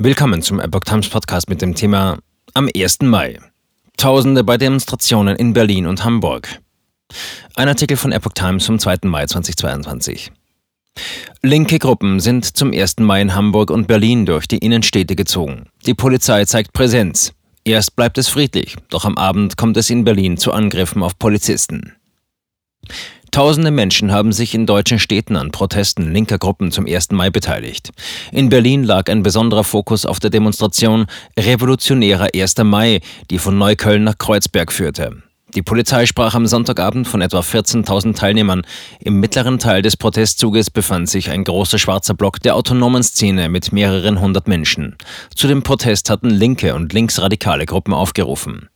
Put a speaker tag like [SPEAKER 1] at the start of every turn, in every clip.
[SPEAKER 1] Willkommen zum Epoch Times Podcast mit dem Thema Am 1. Mai. Tausende bei Demonstrationen in Berlin und Hamburg. Ein Artikel von Epoch Times vom 2. Mai 2022. Linke Gruppen sind zum 1. Mai in Hamburg und Berlin durch die Innenstädte gezogen. Die Polizei zeigt Präsenz. Erst bleibt es friedlich, doch am Abend kommt es in Berlin zu Angriffen auf Polizisten. Tausende Menschen haben sich in deutschen Städten an Protesten linker Gruppen zum 1. Mai beteiligt. In Berlin lag ein besonderer Fokus auf der Demonstration Revolutionärer 1. Mai, die von Neukölln nach Kreuzberg führte. Die Polizei sprach am Sonntagabend von etwa 14.000 Teilnehmern. Im mittleren Teil des Protestzuges befand sich ein großer schwarzer Block der autonomen Szene mit mehreren hundert Menschen. Zu dem Protest hatten linke und linksradikale Gruppen aufgerufen.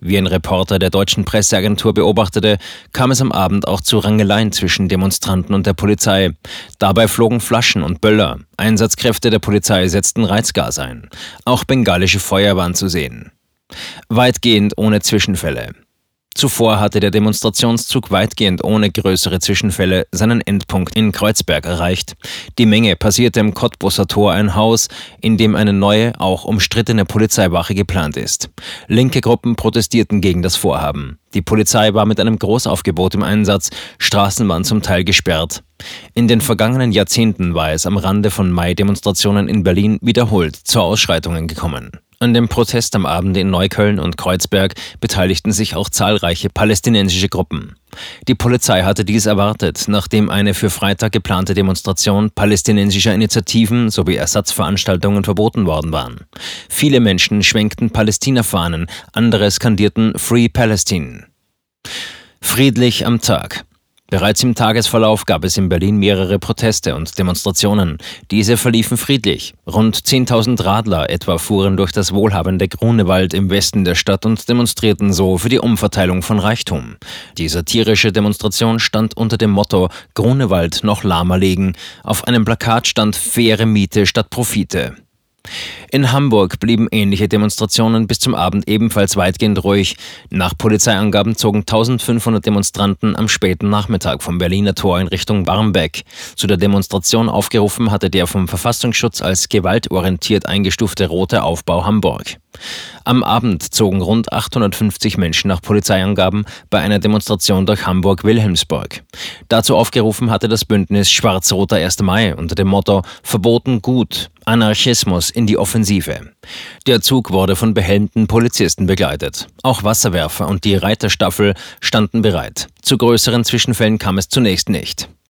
[SPEAKER 1] Wie ein Reporter der deutschen Presseagentur beobachtete, kam es am Abend auch zu Rangeleien zwischen Demonstranten und der Polizei. Dabei flogen Flaschen und Böller. Einsatzkräfte der Polizei setzten Reizgas ein. Auch bengalische Feuer waren zu sehen. Weitgehend ohne Zwischenfälle. Zuvor hatte der Demonstrationszug weitgehend ohne größere Zwischenfälle seinen Endpunkt in Kreuzberg erreicht. Die Menge passierte im Cottbusser Tor ein Haus, in dem eine neue, auch umstrittene Polizeiwache geplant ist. Linke Gruppen protestierten gegen das Vorhaben. Die Polizei war mit einem Großaufgebot im Einsatz, Straßen waren zum Teil gesperrt. In den vergangenen Jahrzehnten war es am Rande von Mai-Demonstrationen in Berlin wiederholt zu Ausschreitungen gekommen. An dem Protest am Abend in Neukölln und Kreuzberg beteiligten sich auch zahlreiche palästinensische Gruppen. Die Polizei hatte dies erwartet, nachdem eine für Freitag geplante Demonstration palästinensischer Initiativen sowie Ersatzveranstaltungen verboten worden waren. Viele Menschen schwenkten Palästina-Fahnen, andere skandierten Free Palestine. Friedlich am Tag. Bereits im Tagesverlauf gab es in Berlin mehrere Proteste und Demonstrationen. Diese verliefen friedlich. Rund 10.000 Radler etwa fuhren durch das wohlhabende Grunewald im Westen der Stadt und demonstrierten so für die Umverteilung von Reichtum. Die satirische Demonstration stand unter dem Motto Grunewald noch lahmer legen. Auf einem Plakat stand faire Miete statt Profite. In Hamburg blieben ähnliche Demonstrationen bis zum Abend ebenfalls weitgehend ruhig. Nach Polizeiangaben zogen 1500 Demonstranten am späten Nachmittag vom Berliner Tor in Richtung Barmbek. Zu der Demonstration aufgerufen hatte der vom Verfassungsschutz als gewaltorientiert eingestufte Rote Aufbau Hamburg. Am Abend zogen rund 850 Menschen nach Polizeiangaben bei einer Demonstration durch Hamburg-Wilhelmsburg. Dazu aufgerufen hatte das Bündnis Schwarz-Roter 1. Mai unter dem Motto Verboten gut, Anarchismus in die Offensive. Der Zug wurde von behelmten Polizisten begleitet. Auch Wasserwerfer und die Reiterstaffel standen bereit. Zu größeren Zwischenfällen kam es zunächst nicht.